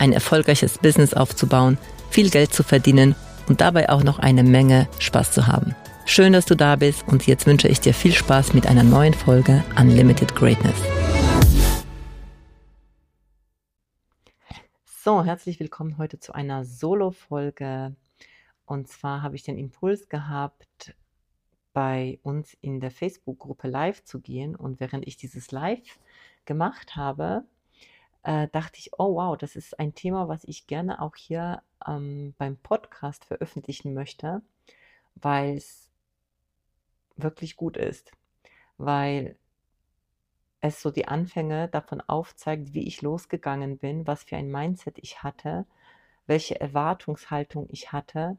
ein erfolgreiches Business aufzubauen, viel Geld zu verdienen und dabei auch noch eine Menge Spaß zu haben. Schön, dass du da bist und jetzt wünsche ich dir viel Spaß mit einer neuen Folge Unlimited Greatness. So, herzlich willkommen heute zu einer Solo-Folge. Und zwar habe ich den Impuls gehabt, bei uns in der Facebook-Gruppe live zu gehen. Und während ich dieses Live gemacht habe, äh, dachte ich, oh wow, das ist ein Thema, was ich gerne auch hier ähm, beim Podcast veröffentlichen möchte, weil es wirklich gut ist, weil es so die Anfänge davon aufzeigt, wie ich losgegangen bin, was für ein Mindset ich hatte, welche Erwartungshaltung ich hatte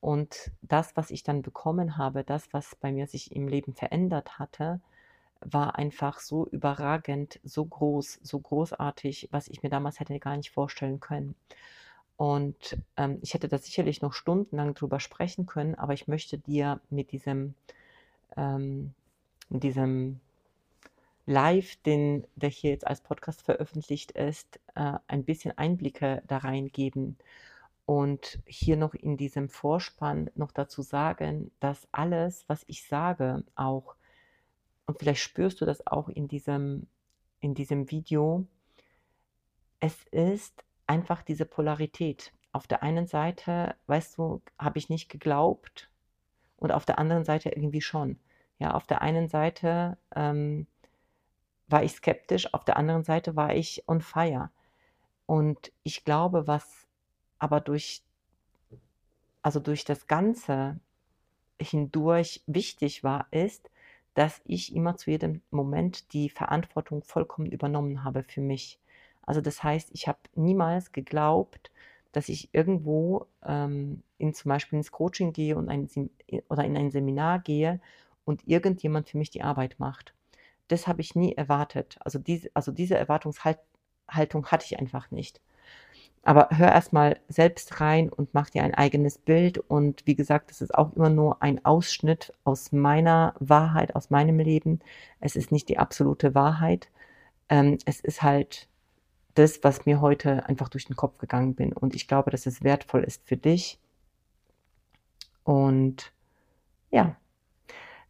und das, was ich dann bekommen habe, das, was bei mir sich im Leben verändert hatte, war einfach so überragend, so groß, so großartig, was ich mir damals hätte gar nicht vorstellen können. Und ähm, ich hätte da sicherlich noch stundenlang drüber sprechen können, aber ich möchte dir mit diesem, ähm, mit diesem Live, den, der hier jetzt als Podcast veröffentlicht ist, äh, ein bisschen Einblicke da reingeben und hier noch in diesem Vorspann noch dazu sagen, dass alles, was ich sage, auch und vielleicht spürst du das auch in diesem, in diesem Video, es ist einfach diese Polarität. Auf der einen Seite, weißt du, habe ich nicht geglaubt und auf der anderen Seite irgendwie schon. Ja, auf der einen Seite ähm, war ich skeptisch, auf der anderen Seite war ich on fire. Und ich glaube, was aber durch, also durch das Ganze hindurch wichtig war, ist, dass ich immer zu jedem Moment die Verantwortung vollkommen übernommen habe für mich. Also das heißt, ich habe niemals geglaubt, dass ich irgendwo ähm, in zum Beispiel ins Coaching gehe und ein, oder in ein Seminar gehe und irgendjemand für mich die Arbeit macht. Das habe ich nie erwartet. Also diese, also diese Erwartungshaltung hatte ich einfach nicht. Aber hör erstmal selbst rein und mach dir ein eigenes Bild. Und wie gesagt, das ist auch immer nur ein Ausschnitt aus meiner Wahrheit, aus meinem Leben. Es ist nicht die absolute Wahrheit. Ähm, es ist halt das, was mir heute einfach durch den Kopf gegangen bin. Und ich glaube, dass es wertvoll ist für dich. Und ja,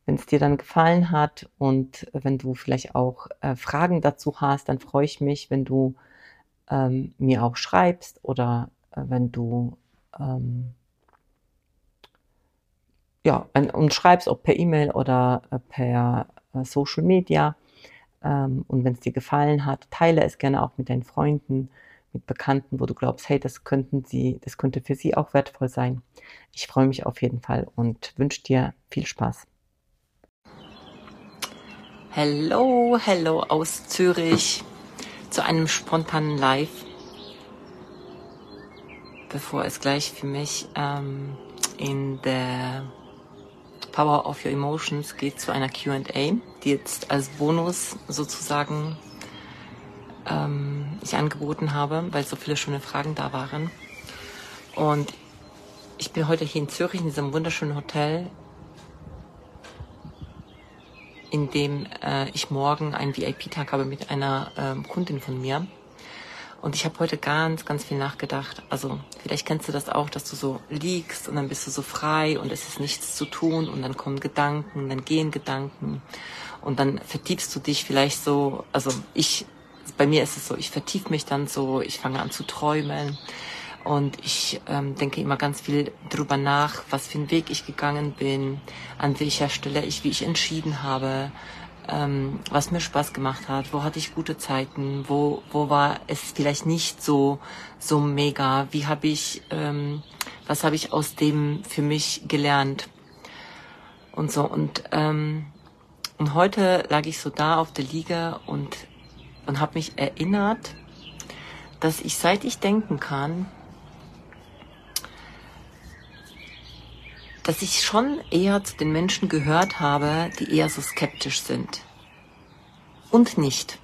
wenn es dir dann gefallen hat und wenn du vielleicht auch äh, Fragen dazu hast, dann freue ich mich, wenn du ähm, mir auch schreibst oder äh, wenn du ähm, ja, und schreibst, ob per E-Mail oder äh, per äh, Social Media. Ähm, und wenn es dir gefallen hat, teile es gerne auch mit deinen Freunden, mit Bekannten, wo du glaubst, hey, das könnten sie, das könnte für sie auch wertvoll sein. Ich freue mich auf jeden Fall und wünsche dir viel Spaß. Hello, hello aus Zürich zu einem spontanen Live, bevor es gleich für mich ähm, in der Power of Your Emotions geht zu einer QA, die jetzt als Bonus sozusagen ähm, ich angeboten habe, weil so viele schöne Fragen da waren. Und ich bin heute hier in Zürich in diesem wunderschönen Hotel in dem äh, ich morgen einen VIP-Tag habe mit einer ähm, Kundin von mir. Und ich habe heute ganz, ganz viel nachgedacht. Also vielleicht kennst du das auch, dass du so liegst und dann bist du so frei und es ist nichts zu tun und dann kommen Gedanken, dann gehen Gedanken und dann vertiefst du dich vielleicht so. Also ich, bei mir ist es so, ich vertief mich dann so, ich fange an zu träumen und ich ähm, denke immer ganz viel drüber nach, was für einen Weg ich gegangen bin, an welcher Stelle ich, wie ich entschieden habe, ähm, was mir Spaß gemacht hat, wo hatte ich gute Zeiten, wo, wo war es vielleicht nicht so, so mega, wie habe ich, ähm, was habe ich aus dem für mich gelernt und so. Und, ähm, und heute lag ich so da auf der Liege und, und habe mich erinnert, dass ich seit ich denken kann, dass ich schon eher zu den Menschen gehört habe, die eher so skeptisch sind. Und nicht.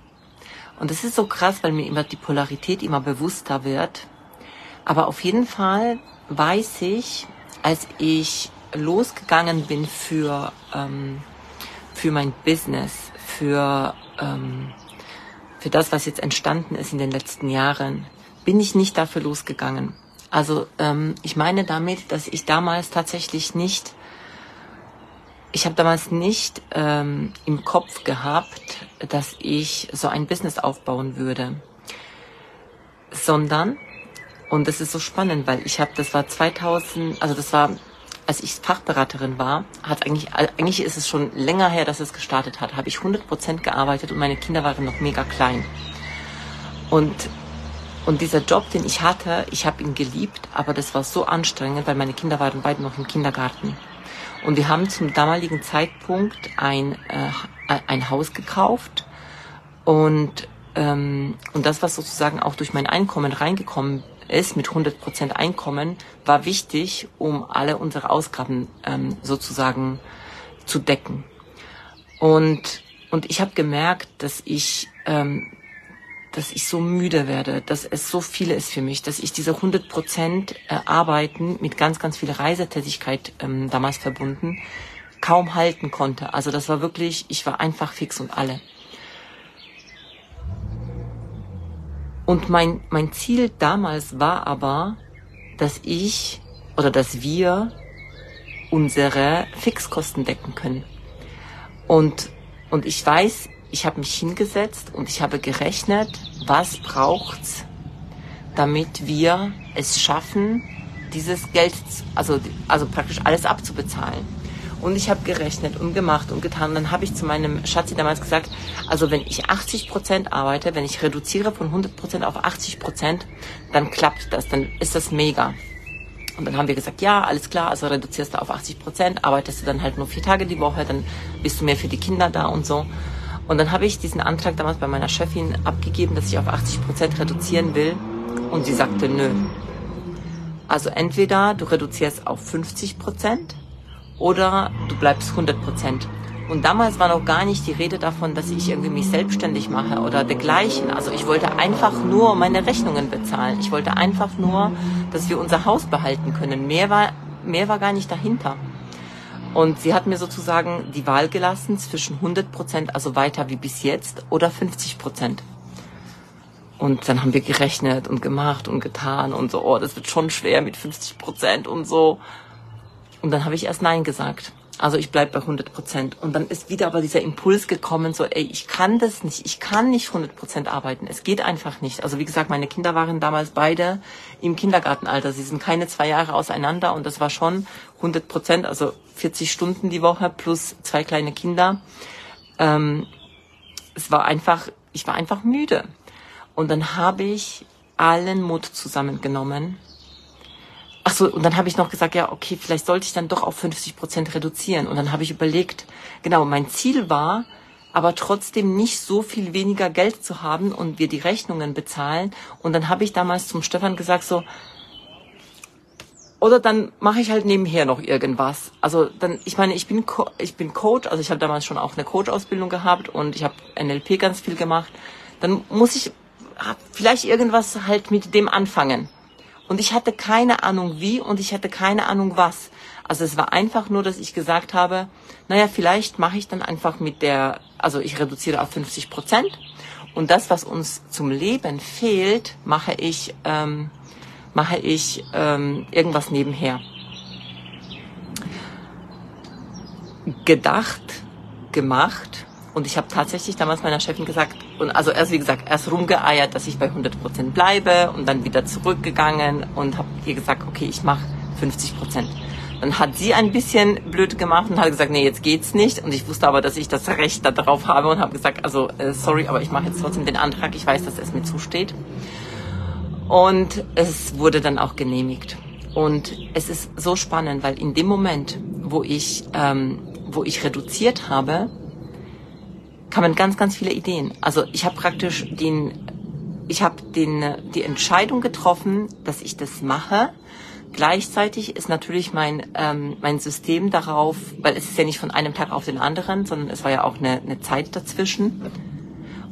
Und das ist so krass, weil mir immer die Polarität immer bewusster wird. Aber auf jeden Fall weiß ich, als ich losgegangen bin für, ähm, für mein Business, für, ähm, für das, was jetzt entstanden ist in den letzten Jahren, bin ich nicht dafür losgegangen. Also ähm, ich meine damit, dass ich damals tatsächlich nicht, ich habe damals nicht ähm, im Kopf gehabt, dass ich so ein Business aufbauen würde, sondern und das ist so spannend, weil ich habe, das war 2000, also das war, als ich Fachberaterin war, hat eigentlich, eigentlich ist es schon länger her, dass es gestartet hat, habe ich 100 Prozent gearbeitet und meine Kinder waren noch mega klein. Und und dieser Job, den ich hatte, ich habe ihn geliebt, aber das war so anstrengend, weil meine Kinder waren beide noch im Kindergarten. Und wir haben zum damaligen Zeitpunkt ein, äh, ein Haus gekauft und, ähm, und das, was sozusagen auch durch mein Einkommen reingekommen ist, mit 100% Einkommen, war wichtig, um alle unsere Ausgaben ähm, sozusagen zu decken. Und, und ich habe gemerkt, dass ich ähm, dass ich so müde werde, dass es so viele ist für mich, dass ich diese 100 Prozent äh, Arbeiten mit ganz, ganz viel Reisetätigkeit ähm, damals verbunden kaum halten konnte. Also das war wirklich, ich war einfach fix und alle. Und mein, mein Ziel damals war aber, dass ich oder dass wir unsere Fixkosten decken können. Und, und ich weiß, ich habe mich hingesetzt und ich habe gerechnet, was braucht's, damit wir es schaffen, dieses Geld, also, also praktisch alles abzubezahlen. Und ich habe gerechnet und gemacht und getan. Und dann habe ich zu meinem Schatzi damals gesagt, also wenn ich 80 Prozent arbeite, wenn ich reduziere von 100 Prozent auf 80 Prozent, dann klappt das, dann ist das mega. Und dann haben wir gesagt, ja, alles klar, also reduzierst du auf 80 Prozent, arbeitest du dann halt nur vier Tage die Woche, dann bist du mehr für die Kinder da und so. Und dann habe ich diesen Antrag damals bei meiner Chefin abgegeben, dass ich auf 80 Prozent reduzieren will. Und sie sagte, nö. Also entweder du reduzierst auf 50 Prozent oder du bleibst 100 Prozent. Und damals war noch gar nicht die Rede davon, dass ich irgendwie mich selbstständig mache oder dergleichen. Also ich wollte einfach nur meine Rechnungen bezahlen. Ich wollte einfach nur, dass wir unser Haus behalten können. Mehr war, mehr war gar nicht dahinter. Und sie hat mir sozusagen die Wahl gelassen zwischen 100 Prozent, also weiter wie bis jetzt, oder 50 Prozent. Und dann haben wir gerechnet und gemacht und getan und so, oh, das wird schon schwer mit 50 Prozent und so. Und dann habe ich erst Nein gesagt. Also ich bleib bei 100 Prozent. Und dann ist wieder aber dieser Impuls gekommen, so, ey, ich kann das nicht, ich kann nicht 100 Prozent arbeiten. Es geht einfach nicht. Also wie gesagt, meine Kinder waren damals beide im Kindergartenalter. Sie sind keine zwei Jahre auseinander und das war schon 100 Prozent, also 40 Stunden die Woche plus zwei kleine Kinder. Ähm, es war einfach, ich war einfach müde. Und dann habe ich allen Mut zusammengenommen Ach so, und dann habe ich noch gesagt, ja, okay, vielleicht sollte ich dann doch auf 50 Prozent reduzieren. Und dann habe ich überlegt, genau, mein Ziel war, aber trotzdem nicht so viel weniger Geld zu haben und wir die Rechnungen bezahlen. Und dann habe ich damals zum Stefan gesagt, so, oder dann mache ich halt nebenher noch irgendwas. Also dann, ich meine, ich bin Co ich bin Coach, also ich habe damals schon auch eine Coach-Ausbildung gehabt und ich habe NLP ganz viel gemacht. Dann muss ich vielleicht irgendwas halt mit dem anfangen. Und ich hatte keine Ahnung wie und ich hatte keine Ahnung was. Also es war einfach nur, dass ich gesagt habe, naja, vielleicht mache ich dann einfach mit der, also ich reduziere auf 50 Prozent und das, was uns zum Leben fehlt, mache ich, ähm, mache ich ähm, irgendwas nebenher. Gedacht, gemacht und ich habe tatsächlich damals meiner Chefin gesagt, und also erst wie gesagt, erst rumgeeiert, dass ich bei 100 Prozent bleibe und dann wieder zurückgegangen und habe ihr gesagt, okay, ich mache 50 Prozent. Dann hat sie ein bisschen blöd gemacht und hat gesagt, nee, jetzt geht's nicht. Und ich wusste aber, dass ich das Recht darauf habe und habe gesagt, also äh, sorry, aber ich mache jetzt trotzdem den Antrag. Ich weiß, dass es mir zusteht. Und es wurde dann auch genehmigt. Und es ist so spannend, weil in dem Moment, wo ich, ähm, wo ich reduziert habe, kamen ganz, ganz viele Ideen. Also ich habe praktisch den, ich habe den, die Entscheidung getroffen, dass ich das mache, Gleichzeitig ist natürlich mein, ähm, mein System darauf, weil es ist ja nicht von einem Tag auf den anderen, sondern es war ja auch eine, eine Zeit dazwischen.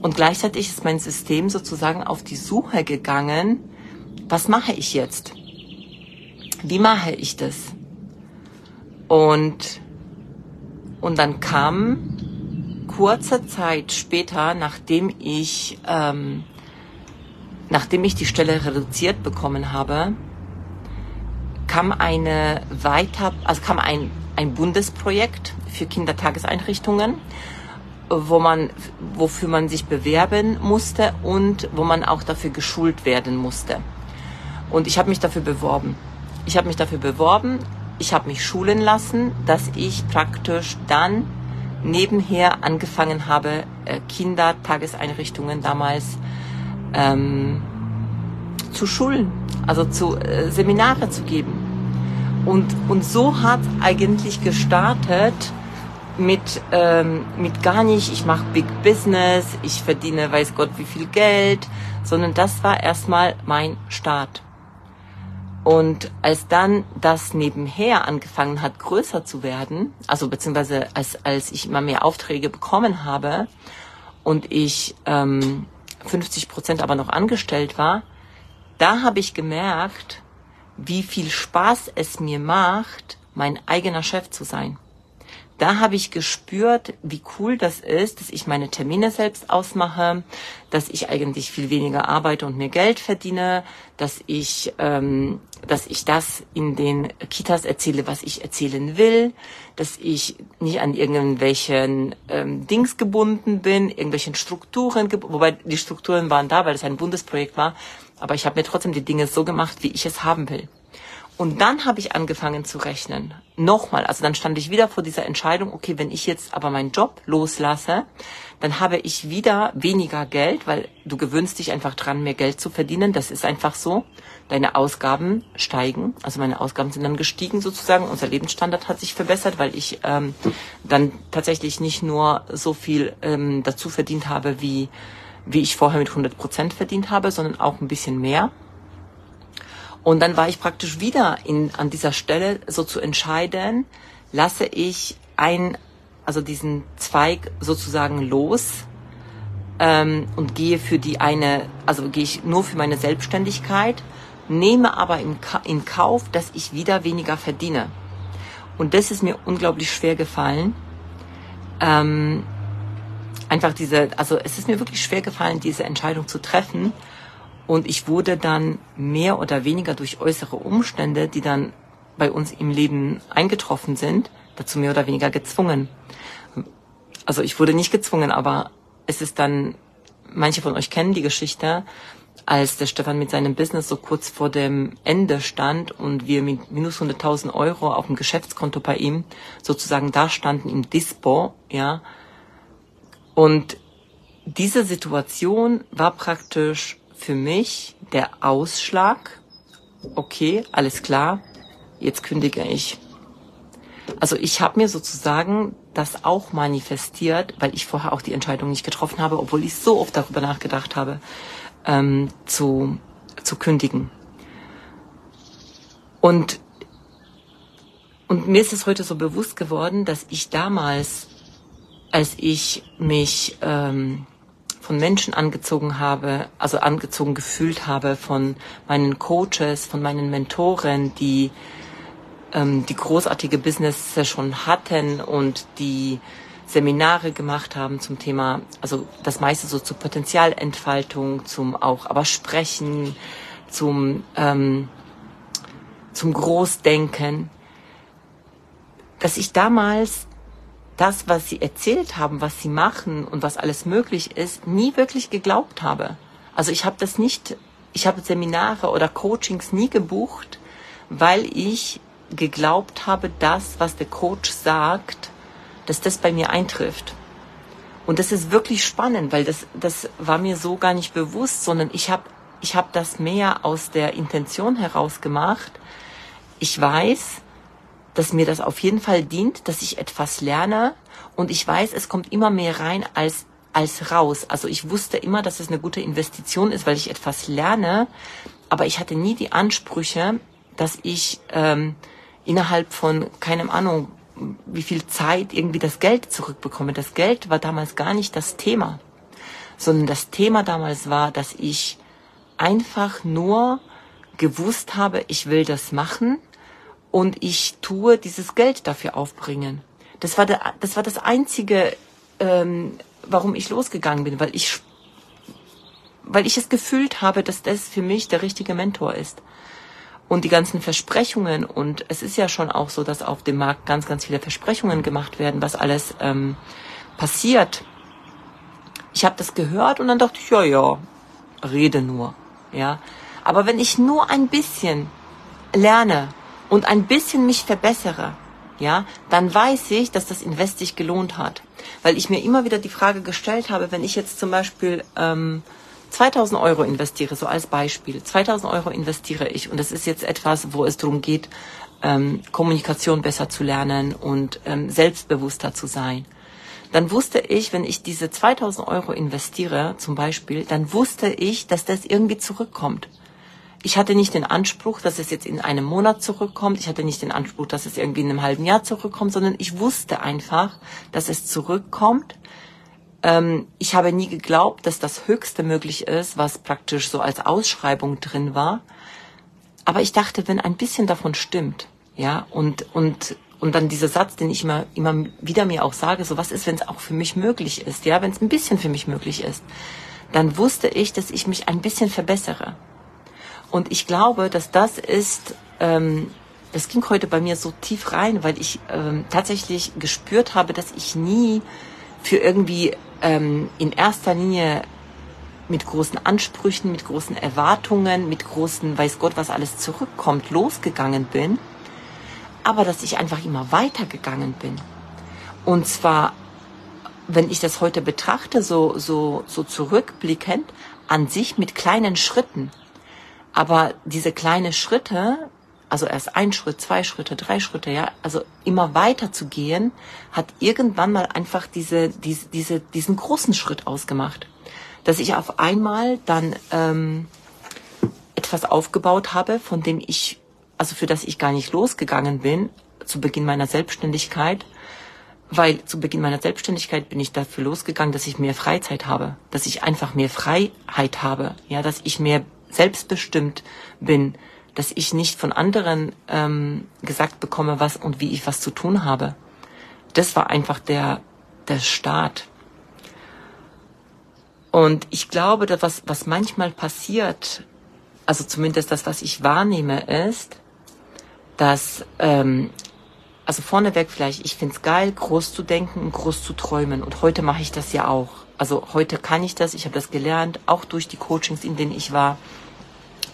Und gleichzeitig ist mein System sozusagen auf die Suche gegangen, was mache ich jetzt? Wie mache ich das? Und, und dann kam kurze Zeit später, nachdem ich, ähm, nachdem ich die Stelle reduziert bekommen habe, kam eine weiter, also kam ein, ein Bundesprojekt für Kindertageseinrichtungen, wo man, wofür man sich bewerben musste und wo man auch dafür geschult werden musste. Und ich habe mich dafür beworben. Ich habe mich dafür beworben, ich habe mich schulen lassen, dass ich praktisch dann nebenher angefangen habe, äh, Kindertageseinrichtungen damals ähm, zu schulen, also zu äh, Seminare zu geben. Und, und so hat eigentlich gestartet mit, ähm, mit gar nicht, ich mache Big Business, ich verdiene weiß Gott wie viel Geld, sondern das war erstmal mein Start. Und als dann das nebenher angefangen hat, größer zu werden, also beziehungsweise als, als ich immer mehr Aufträge bekommen habe und ich ähm, 50 Prozent aber noch angestellt war, da habe ich gemerkt, wie viel Spaß es mir macht, mein eigener Chef zu sein. Da habe ich gespürt, wie cool das ist, dass ich meine Termine selbst ausmache, dass ich eigentlich viel weniger arbeite und mehr Geld verdiene, dass ich, ähm, dass ich das in den Kitas erzähle, was ich erzählen will, dass ich nicht an irgendwelchen ähm, Dings gebunden bin, irgendwelchen Strukturen, wobei die Strukturen waren da, weil es ein Bundesprojekt war, aber ich habe mir trotzdem die Dinge so gemacht, wie ich es haben will. Und dann habe ich angefangen zu rechnen. Nochmal, also dann stand ich wieder vor dieser Entscheidung, okay, wenn ich jetzt aber meinen Job loslasse, dann habe ich wieder weniger Geld, weil du gewöhnst dich einfach dran, mehr Geld zu verdienen. Das ist einfach so. Deine Ausgaben steigen. Also meine Ausgaben sind dann gestiegen sozusagen. Unser Lebensstandard hat sich verbessert, weil ich ähm, dann tatsächlich nicht nur so viel ähm, dazu verdient habe, wie, wie ich vorher mit 100 Prozent verdient habe, sondern auch ein bisschen mehr. Und dann war ich praktisch wieder in, an dieser Stelle so zu entscheiden, lasse ich ein, also diesen Zweig sozusagen los ähm, und gehe für die eine, also gehe ich nur für meine Selbstständigkeit, nehme aber in, in Kauf, dass ich wieder weniger verdiene. Und das ist mir unglaublich schwer gefallen. Ähm, einfach diese, also es ist mir wirklich schwer gefallen, diese Entscheidung zu treffen und ich wurde dann mehr oder weniger durch äußere Umstände, die dann bei uns im Leben eingetroffen sind, dazu mehr oder weniger gezwungen. Also ich wurde nicht gezwungen, aber es ist dann, manche von euch kennen die Geschichte, als der Stefan mit seinem Business so kurz vor dem Ende stand und wir mit minus 100.000 Euro auf dem Geschäftskonto bei ihm sozusagen da standen im Dispo, ja. Und diese Situation war praktisch für mich der Ausschlag, okay, alles klar, jetzt kündige ich. Also ich habe mir sozusagen das auch manifestiert, weil ich vorher auch die Entscheidung nicht getroffen habe, obwohl ich so oft darüber nachgedacht habe, ähm, zu, zu kündigen. Und, und mir ist es heute so bewusst geworden, dass ich damals, als ich mich ähm, von Menschen angezogen habe, also angezogen gefühlt habe von meinen Coaches, von meinen Mentoren, die ähm, die großartige Business schon hatten und die Seminare gemacht haben zum Thema, also das meiste so zur Potenzialentfaltung, zum auch aber Sprechen, zum ähm, zum Großdenken, dass ich damals das, was sie erzählt haben, was sie machen und was alles möglich ist, nie wirklich geglaubt habe. Also ich habe das nicht, ich habe Seminare oder Coachings nie gebucht, weil ich geglaubt habe, das, was der Coach sagt, dass das bei mir eintrifft. Und das ist wirklich spannend, weil das, das war mir so gar nicht bewusst, sondern ich habe ich hab das mehr aus der Intention heraus gemacht. Ich weiß, dass mir das auf jeden Fall dient, dass ich etwas lerne und ich weiß, es kommt immer mehr rein als als raus. Also ich wusste immer, dass es eine gute Investition ist, weil ich etwas lerne, aber ich hatte nie die Ansprüche, dass ich ähm, innerhalb von, keine Ahnung, wie viel Zeit irgendwie das Geld zurückbekomme. Das Geld war damals gar nicht das Thema, sondern das Thema damals war, dass ich einfach nur gewusst habe, ich will das machen und ich tue dieses Geld dafür aufbringen. Das war, der, das, war das einzige, ähm, warum ich losgegangen bin, weil ich, weil ich es gefühlt habe, dass das für mich der richtige Mentor ist und die ganzen Versprechungen und es ist ja schon auch so, dass auf dem Markt ganz, ganz viele Versprechungen gemacht werden, was alles ähm, passiert. Ich habe das gehört und dann dachte ich, ja, ja, rede nur, ja. Aber wenn ich nur ein bisschen lerne und ein bisschen mich verbessere, ja, dann weiß ich, dass das Invest sich gelohnt hat, weil ich mir immer wieder die Frage gestellt habe, wenn ich jetzt zum Beispiel ähm, 2000 Euro investiere, so als Beispiel, 2000 Euro investiere ich und das ist jetzt etwas, wo es darum geht, ähm, Kommunikation besser zu lernen und ähm, selbstbewusster zu sein. Dann wusste ich, wenn ich diese 2000 Euro investiere, zum Beispiel, dann wusste ich, dass das irgendwie zurückkommt. Ich hatte nicht den Anspruch, dass es jetzt in einem Monat zurückkommt. Ich hatte nicht den Anspruch, dass es irgendwie in einem halben Jahr zurückkommt, sondern ich wusste einfach, dass es zurückkommt, ähm, ich habe nie geglaubt, dass das Höchste möglich ist, was praktisch so als Ausschreibung drin war. Aber ich dachte, wenn ein bisschen davon stimmt, ja, und, und, und dann dieser Satz, den ich immer, immer wieder mir auch sage, so was ist, wenn es auch für mich möglich ist, ja, wenn es ein bisschen für mich möglich ist, dann wusste ich, dass ich mich ein bisschen verbessere. Und ich glaube, dass das ist, ähm, das ging heute bei mir so tief rein, weil ich ähm, tatsächlich gespürt habe, dass ich nie für irgendwie ähm, in erster Linie mit großen Ansprüchen, mit großen Erwartungen, mit großen, weiß Gott, was alles zurückkommt, losgegangen bin, aber dass ich einfach immer weitergegangen bin. Und zwar, wenn ich das heute betrachte, so, so, so zurückblickend, an sich mit kleinen Schritten. Aber diese kleinen Schritte also erst ein Schritt, zwei Schritte, drei Schritte, ja, also immer weiter zu gehen, hat irgendwann mal einfach diese, diese, diese, diesen großen Schritt ausgemacht. Dass ich auf einmal dann ähm, etwas aufgebaut habe, von dem ich, also für das ich gar nicht losgegangen bin, zu Beginn meiner Selbstständigkeit, weil zu Beginn meiner Selbstständigkeit bin ich dafür losgegangen, dass ich mehr Freizeit habe, dass ich einfach mehr Freiheit habe, ja, dass ich mehr selbstbestimmt bin, dass ich nicht von anderen ähm, gesagt bekomme, was und wie ich was zu tun habe. Das war einfach der, der Start. Und ich glaube, dass was, was manchmal passiert, also zumindest das, was ich wahrnehme, ist, dass, ähm, also vorneweg vielleicht, ich find's geil, groß zu denken und groß zu träumen. Und heute mache ich das ja auch. Also heute kann ich das, ich habe das gelernt, auch durch die Coachings, in denen ich war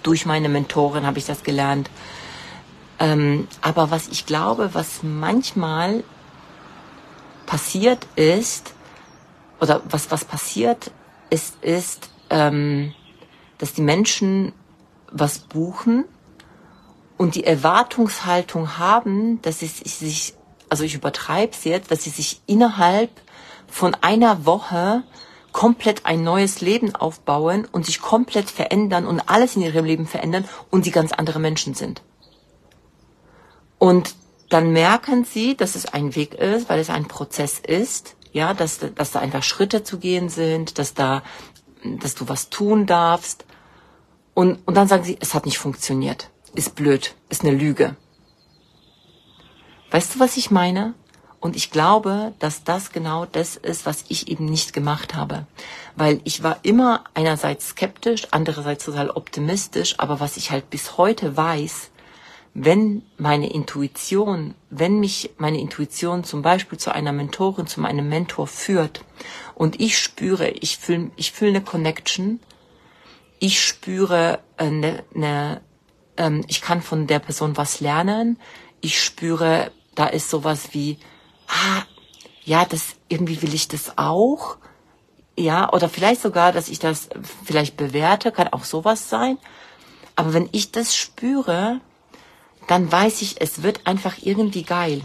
durch meine Mentorin habe ich das gelernt. Ähm, aber was ich glaube, was manchmal passiert ist, oder was, was passiert ist, ist, ähm, dass die Menschen was buchen und die Erwartungshaltung haben, dass sie sich, also ich übertreibe es jetzt, dass sie sich innerhalb von einer Woche komplett ein neues Leben aufbauen und sich komplett verändern und alles in ihrem Leben verändern und sie ganz andere Menschen sind. Und dann merken sie, dass es ein Weg ist, weil es ein Prozess ist, ja, dass, dass da einfach Schritte zu gehen sind, dass da, dass du was tun darfst. Und, und dann sagen sie, es hat nicht funktioniert, ist blöd, ist eine Lüge. Weißt du, was ich meine? Und ich glaube, dass das genau das ist, was ich eben nicht gemacht habe. Weil ich war immer einerseits skeptisch, andererseits total optimistisch, aber was ich halt bis heute weiß, wenn meine Intuition, wenn mich meine Intuition zum Beispiel zu einer Mentorin, zu meinem Mentor führt und ich spüre, ich fühle ich fühl eine Connection, ich spüre eine, eine ähm, ich kann von der Person was lernen, ich spüre, da ist sowas wie ah, ja, das, irgendwie will ich das auch. Ja, oder vielleicht sogar, dass ich das vielleicht bewerte, kann auch sowas sein. Aber wenn ich das spüre, dann weiß ich, es wird einfach irgendwie geil.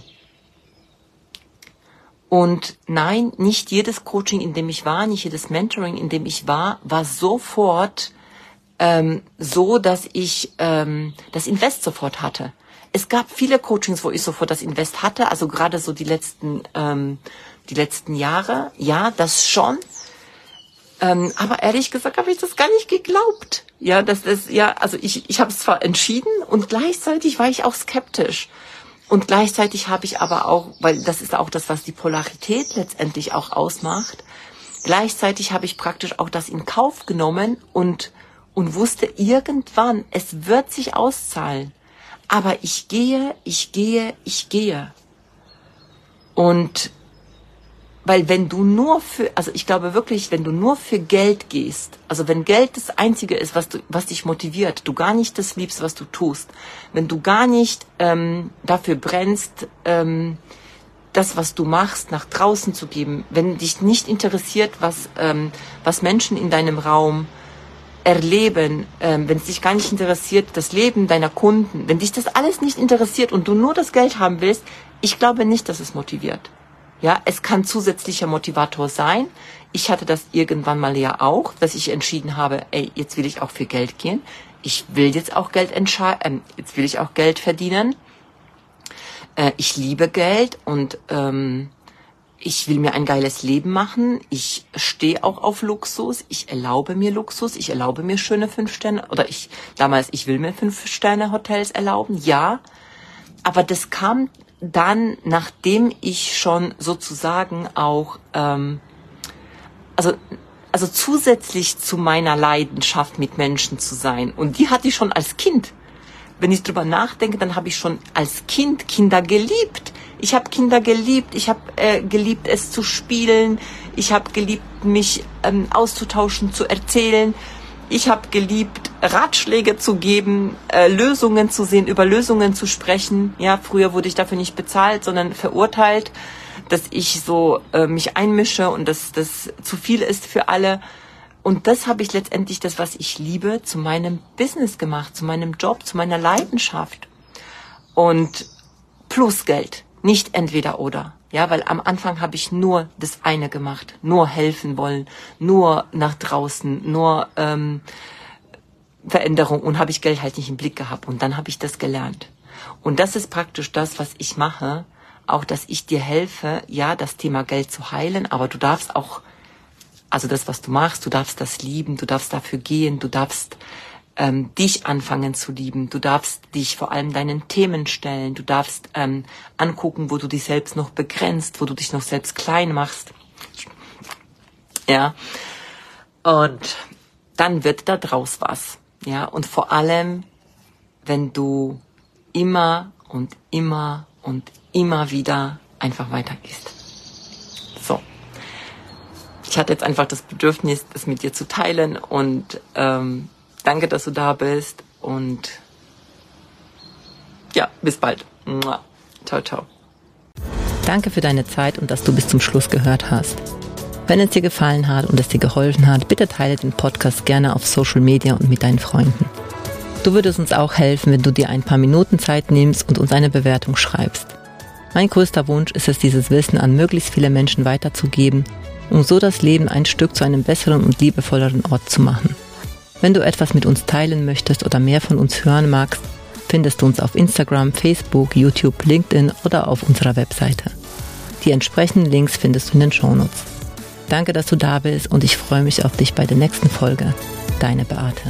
Und nein, nicht jedes Coaching, in dem ich war, nicht jedes Mentoring, in dem ich war, war sofort ähm, so, dass ich ähm, das Invest sofort hatte. Es gab viele Coachings, wo ich sofort das Invest hatte, also gerade so die letzten ähm, die letzten Jahre. Ja, das schon. Ähm, aber ehrlich gesagt habe ich das gar nicht geglaubt. Ja, das ist ja, also ich ich habe es zwar entschieden und gleichzeitig war ich auch skeptisch. Und gleichzeitig habe ich aber auch, weil das ist auch das, was die Polarität letztendlich auch ausmacht. Gleichzeitig habe ich praktisch auch das in Kauf genommen und und wusste irgendwann, es wird sich auszahlen. Aber ich gehe, ich gehe, ich gehe. Und weil wenn du nur für, also ich glaube wirklich, wenn du nur für Geld gehst, also wenn Geld das Einzige ist, was, du, was dich motiviert, du gar nicht das liebst, was du tust, wenn du gar nicht ähm, dafür brennst, ähm, das, was du machst, nach draußen zu geben, wenn dich nicht interessiert, was, ähm, was Menschen in deinem Raum erleben, ähm, wenn es dich gar nicht interessiert, das Leben deiner Kunden, wenn dich das alles nicht interessiert und du nur das Geld haben willst, ich glaube nicht, dass es motiviert. Ja, es kann zusätzlicher Motivator sein. Ich hatte das irgendwann mal ja auch, dass ich entschieden habe, ey, jetzt will ich auch für Geld gehen. Ich will jetzt auch Geld entscheiden, äh, jetzt will ich auch Geld verdienen. Äh, ich liebe Geld und ähm, ich will mir ein geiles Leben machen. Ich stehe auch auf Luxus. Ich erlaube mir Luxus. Ich erlaube mir schöne fünf Sterne oder ich damals ich will mir fünf Sterne Hotels erlauben. Ja, aber das kam dann, nachdem ich schon sozusagen auch ähm, also also zusätzlich zu meiner Leidenschaft mit Menschen zu sein und die hatte ich schon als Kind. Wenn ich drüber nachdenke, dann habe ich schon als Kind Kinder geliebt ich habe Kinder geliebt, ich habe äh, geliebt, es zu spielen, ich habe geliebt, mich ähm, auszutauschen, zu erzählen. Ich habe geliebt, Ratschläge zu geben, äh, Lösungen zu sehen, über Lösungen zu sprechen. Ja, früher wurde ich dafür nicht bezahlt, sondern verurteilt, dass ich so äh, mich einmische und dass das zu viel ist für alle. Und das habe ich letztendlich, das, was ich liebe, zu meinem Business gemacht, zu meinem Job, zu meiner Leidenschaft. Und plus Geld. Nicht entweder oder. Ja, weil am Anfang habe ich nur das eine gemacht, nur helfen wollen, nur nach draußen, nur ähm, Veränderung und habe ich Geld halt nicht im Blick gehabt. Und dann habe ich das gelernt. Und das ist praktisch das, was ich mache, auch dass ich dir helfe, ja, das Thema Geld zu heilen, aber du darfst auch, also das, was du machst, du darfst das lieben, du darfst dafür gehen, du darfst ähm, dich anfangen zu lieben. Du darfst dich vor allem deinen Themen stellen. Du darfst ähm, angucken, wo du dich selbst noch begrenzt, wo du dich noch selbst klein machst. Ja. Und dann wird da draus was. Ja. Und vor allem, wenn du immer und immer und immer wieder einfach weitergehst. So. Ich hatte jetzt einfach das Bedürfnis, das mit dir zu teilen und ähm, Danke, dass du da bist und ja, bis bald. Ciao, ciao. Danke für deine Zeit und dass du bis zum Schluss gehört hast. Wenn es dir gefallen hat und es dir geholfen hat, bitte teile den Podcast gerne auf Social Media und mit deinen Freunden. Du würdest uns auch helfen, wenn du dir ein paar Minuten Zeit nimmst und uns eine Bewertung schreibst. Mein größter Wunsch ist es, dieses Wissen an möglichst viele Menschen weiterzugeben, um so das Leben ein Stück zu einem besseren und liebevolleren Ort zu machen. Wenn du etwas mit uns teilen möchtest oder mehr von uns hören magst, findest du uns auf Instagram, Facebook, YouTube, LinkedIn oder auf unserer Webseite. Die entsprechenden Links findest du in den Shownotes. Danke, dass du da bist und ich freue mich auf dich bei der nächsten Folge. Deine Beate.